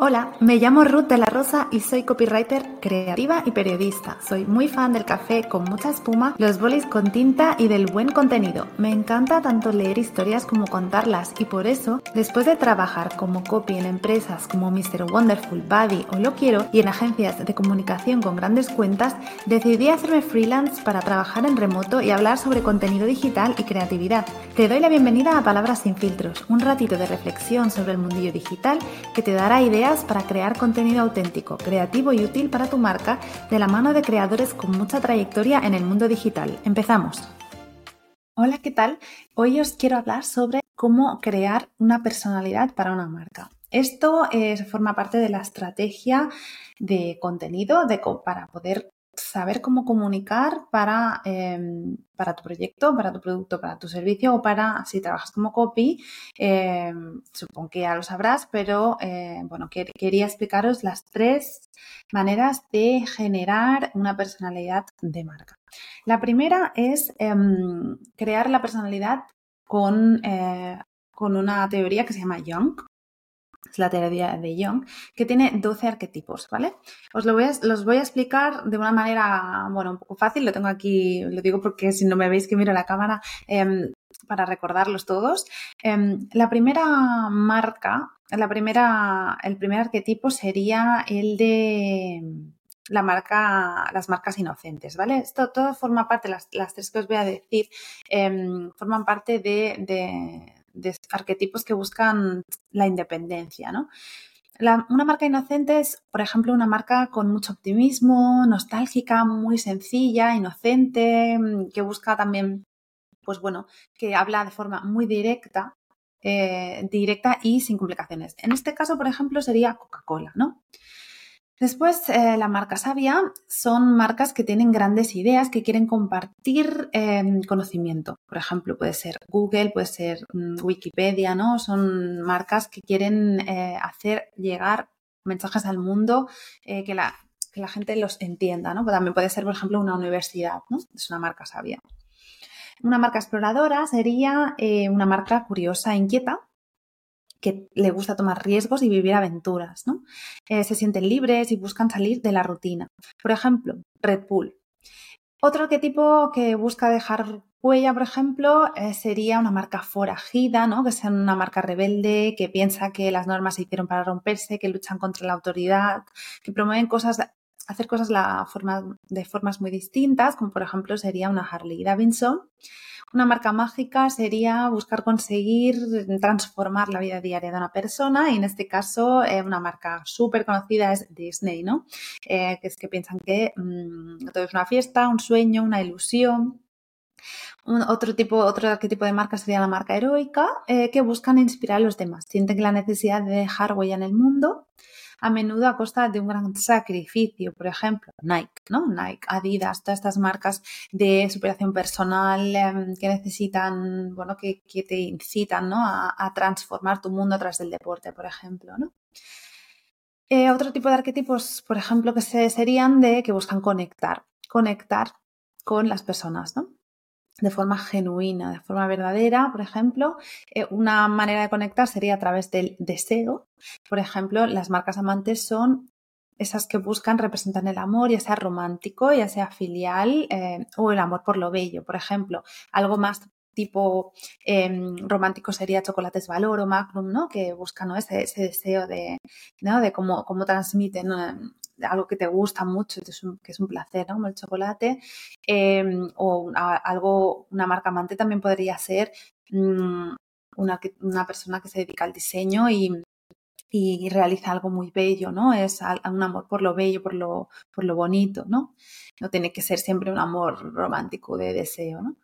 Hola, me llamo Ruth de la Rosa y soy copywriter creativa y periodista. Soy muy fan del café con mucha espuma, los bolis con tinta y del buen contenido. Me encanta tanto leer historias como contarlas y por eso, después de trabajar como copy en empresas como Mr. Wonderful, Buddy o Lo Quiero y en agencias de comunicación con grandes cuentas, decidí hacerme freelance para trabajar en remoto y hablar sobre contenido digital y creatividad. Te doy la bienvenida a Palabras sin filtros, un ratito de reflexión sobre el mundillo digital que te dará ideas para crear contenido auténtico, creativo y útil para tu marca de la mano de creadores con mucha trayectoria en el mundo digital. Empezamos. Hola, ¿qué tal? Hoy os quiero hablar sobre cómo crear una personalidad para una marca. Esto eh, forma parte de la estrategia de contenido de, para poder saber cómo comunicar para, em, para, tu proyecto, para tu producto, para tu servicio o para si trabajas como copy. Em, supongo que ya lo sabrás, pero eh, bueno, quería explicaros las tres maneras de generar una personalidad de marca. La primera es em, crear la personalidad con, eh, con una teoría que se llama Young, es la teoría de Young, que tiene 12 arquetipos, ¿vale? Os lo voy a, los voy a explicar de una manera, bueno, un poco fácil, lo tengo aquí, lo digo porque si no me veis que miro la cámara, em, para recordarlos todos. Em, la primera marca, la primera, el primer arquetipo sería el de la marca, las marcas inocentes, ¿vale? Esto todo forma parte, las, tres que os voy a decir, em, forman parte de arquetipos que buscan la independencia, ¿no? una marca inocente es, por ejemplo, una marca con mucho optimismo, nostálgica, muy sencilla, inocente, mm, que busca también, pues bueno, que habla de forma muy directa, eh, directa y sin complicaciones. En este caso, por ejemplo, sería Coca-Cola, ¿no? Después, eh, la marca sabia son marcas que tienen grandes ideas, que quieren compartir em, conocimiento. Por ejemplo, puede ser Google, puede ser mm, Wikipedia, ¿no? Son marcas que quieren eh, hacer llegar mensajes al mundo eh, que, la, que, la, gente los entienda, ¿no? También puede ser, por ejemplo, una universidad, ¿no? Es una marca sabia. Una marca exploradora sería una marca curiosa e inquieta, que le gusta tomar riesgos y vivir aventuras, ¿no? Eh, se sienten libres y buscan salir de la rutina. Por ejemplo, Red Bull. Otro arquetipo que busca dejar huella, por ejemplo, eh, sería una marca forajida, ¿no? Que sea una marca rebelde, que piensa que las normas se hicieron para romperse, que luchan contra la autoridad, que promueven cosas, hacer cosas de formas muy distintas, como por ejemplo sería una Harley Davidson. Una marca mágica sería buscar conseguir transformar la vida diaria de una persona y en este caso eh, una marca súper conocida es Disney, ¿no? Eh, que es que piensan que mm, todo es una fiesta, un sueño, una ilusión. otro tipo, otro arquetipo de marca sería la marca heroica, eh, que buscan inspirar a los demás. Sienten la necesidad de dejar huella en el mundo a menudo a costa de un gran sacrificio. Por ejemplo, Nike, ¿no? Nike, Adidas, todas estas marcas de superación personal em, que necesitan, bueno, que, te incitan, ¿no? A, transformar tu mundo a través del deporte, por ejemplo, ¿no? Eh, otro tipo de arquetipos, por ejemplo, que se, serían de que buscan conectar, conectar con las personas, ¿no? De forma genuina, de forma verdadera, por ejemplo, eh, una manera de conectar sería a través del deseo. Por ejemplo, las marcas amantes son esas que buscan representar el amor, ya sea romántico, ya sea filial eh, o el amor por lo bello. Por ejemplo, algo más tipo em, romántico sería Chocolates Valor o Magnum, ¿no? Que buscan ese, deseo de, ¿no? de cómo, cómo transmiten algo que te gusta mucho, que es un, placer, ¿no? Como el chocolate, em, o algo, una marca amante también podría ser mm, una, persona que se dedica al diseño y, y realiza algo muy bello, ¿no? Es un amor por lo bello, por lo, por lo bonito, ¿no? No tiene que ser siempre un amor romántico de deseo, ¿no?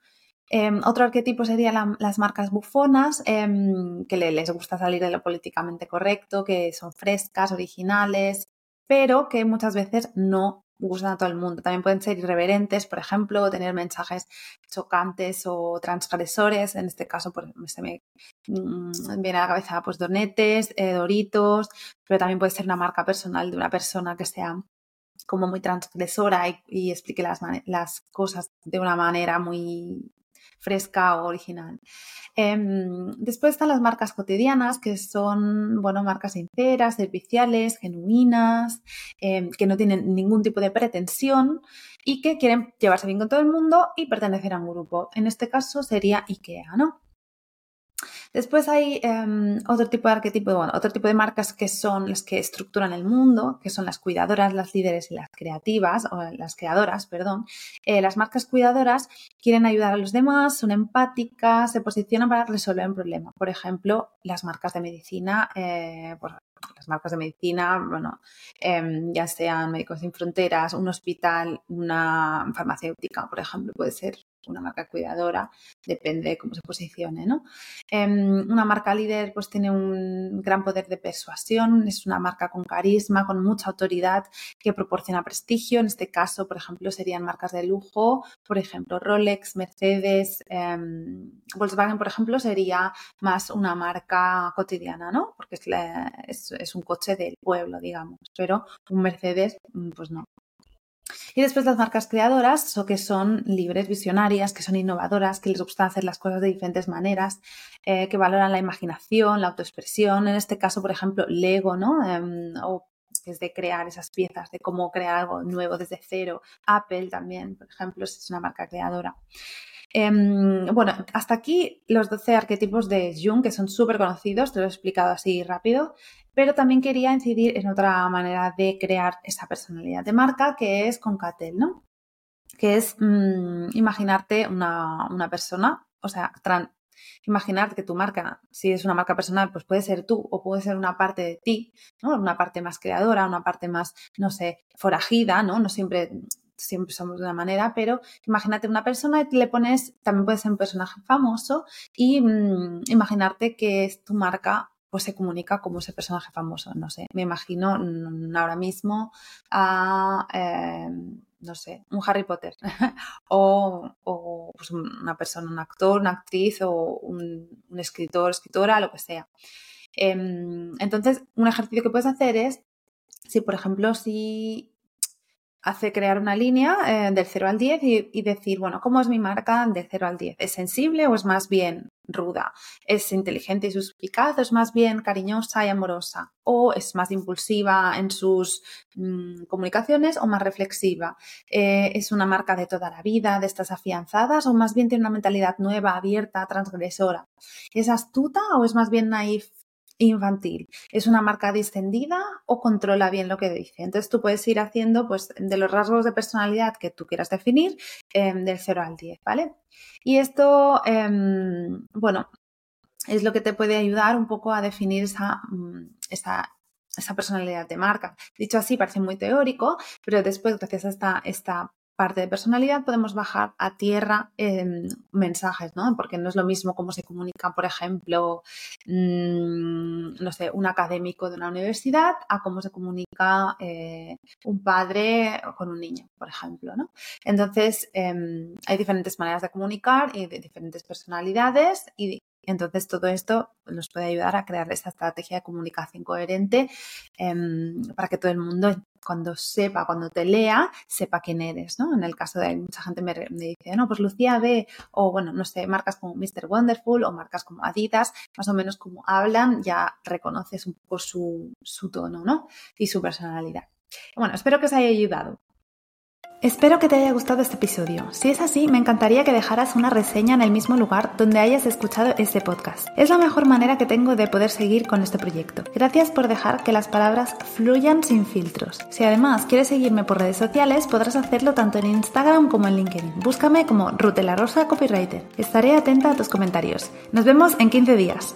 Em, otro arquetipo serían las marcas bufonas, em, que les gusta salir de lo políticamente correcto, que son frescas, originales, pero que muchas veces no gustan a todo el mundo. También pueden ser irreverentes, por ejemplo, tener mensajes chocantes o transgresores. En este caso, pues, se me mm, viene a la cabeza pues donetes, eh, doritos, pero también puede ser una marca personal de una persona que sea como muy transgresora y, explique las, las, cosas de una manera muy fresca o original. Em, después están las marcas cotidianas, que son, bueno, marcas sinceras, serviciales, genuinas, em, que no tienen ningún tipo de pretensión y que quieren llevarse bien con todo el mundo y pertenecer a un grupo. En este caso sería IKEA, ¿no? Después hay em, otro tipo de arquetipo, bueno, otro tipo de marcas que son las que estructuran el mundo, que son las cuidadoras, las líderes y las creativas, o las creadoras, perdón. Eh, las marcas cuidadoras quieren ayudar a los demás, son empáticas, se posicionan para resolver un problema. Por ejemplo, las marcas de medicina, eh, las marcas de medicina, bueno, em, ya sean Médicos Sin Fronteras, un hospital, una farmacéutica, por ejemplo, puede ser una marca cuidadora, depende de cómo se posicione, ¿no? Em, una marca líder pues tiene un gran poder de persuasión, es una marca con carisma, con mucha autoridad que proporciona prestigio. En este caso, por ejemplo, serían marcas de lujo, por ejemplo, Rolex, Mercedes, em, Volkswagen, por ejemplo, sería más una marca cotidiana, ¿no? Porque es, es un coche del pueblo, digamos, pero un Mercedes, mm, pues no, y después las marcas creadoras, que son libres, visionarias, que son innovadoras, que les gusta hacer las cosas de diferentes maneras, eh, que valoran la imaginación, la autoexpresión. En este caso, por ejemplo, Lego, ¿no? Em, o es de crear esas piezas, de cómo crear algo nuevo desde cero. Apple también, por ejemplo, es una marca creadora. Em, bueno, hasta aquí los 12 arquetipos de Jung, que son súper conocidos, te lo he explicado así rápido pero también quería incidir en otra manera de crear esa personalidad de marca, que es con Catel, ¿no? Que es mm, imaginarte una, persona, o sea, imaginar que tu marca, si es una marca personal, pues puede ser tú o puede ser una parte de ti, ¿no? Una parte más creadora, una parte más, no sé, forajida, ¿no? No siempre siempre somos de una manera, pero imagínate una persona y le pones, también puede ser un personaje famoso y mm, imaginarte que es tu marca pues se comunica como ese personaje famoso. No sé, me imagino mm, ahora mismo a, em, no sé, un Harry Potter o, pues una persona, un actor, una actriz o un, escritor, escritora, lo que sea. Em, entonces, un ejercicio que puedes hacer es, si por ejemplo, si hace crear una línea eh, del 0 al 10 y, decir, bueno, ¿cómo es mi marca del 0 al 10? ¿Es sensible o es más bien ruda? ¿Es inteligente y suspicaz o es más bien cariñosa y amorosa? ¿O es más impulsiva en sus mm, comunicaciones o más reflexiva? Eh, ¿Es una marca de toda la vida, de estas afianzadas o más bien tiene una mentalidad nueva, abierta, transgresora? ¿Es astuta o es más bien naif infantil. ¿Es una marca distendida o controla bien lo que dice? Entonces tú puedes ir haciendo pues de los rasgos de personalidad que tú quieras definir em, del 0 al 10, ¿vale? Y esto, em, bueno, es lo que te puede ayudar un poco a definir esa, mm, esa, esa personalidad de marca. Dicho así, parece muy teórico, pero después, gracias a esta, esta parte de personalidad podemos bajar a tierra mensajes, ¿no? Porque no es lo mismo cómo se comunica, por ejemplo, mm, no sé, un académico de una universidad a cómo se comunica eh, un padre con un niño, por ejemplo, ¿no? Entonces, em, hay diferentes maneras de comunicar y de diferentes personalidades y entonces todo esto nos puede ayudar a crear esta estrategia de comunicación coherente em, para que todo el mundo cuando sepa, cuando te lea, sepa quién eres, ¿no? En el caso de mucha gente me, dice, no, pues Lucía ve, o bueno, no sé, marcas como Mr. Wonderful o marcas como Adidas, más o menos como hablan, ya reconoces un poco su, su tono, ¿no? Y su personalidad. Bueno, espero que os haya ayudado. Espero que te haya gustado este episodio. Si es así, me encantaría que dejaras una reseña en el mismo lugar donde hayas escuchado este podcast. Es la mejor manera que tengo de poder seguir con este proyecto. Gracias por dejar que las palabras fluyan sin filtros. Si además quieres seguirme por redes sociales, podrás hacerlo tanto en Instagram como en LinkedIn. Búscame como Rutela Rosa Copywriter. Estaré atenta a tus comentarios. Nos vemos en 15 días.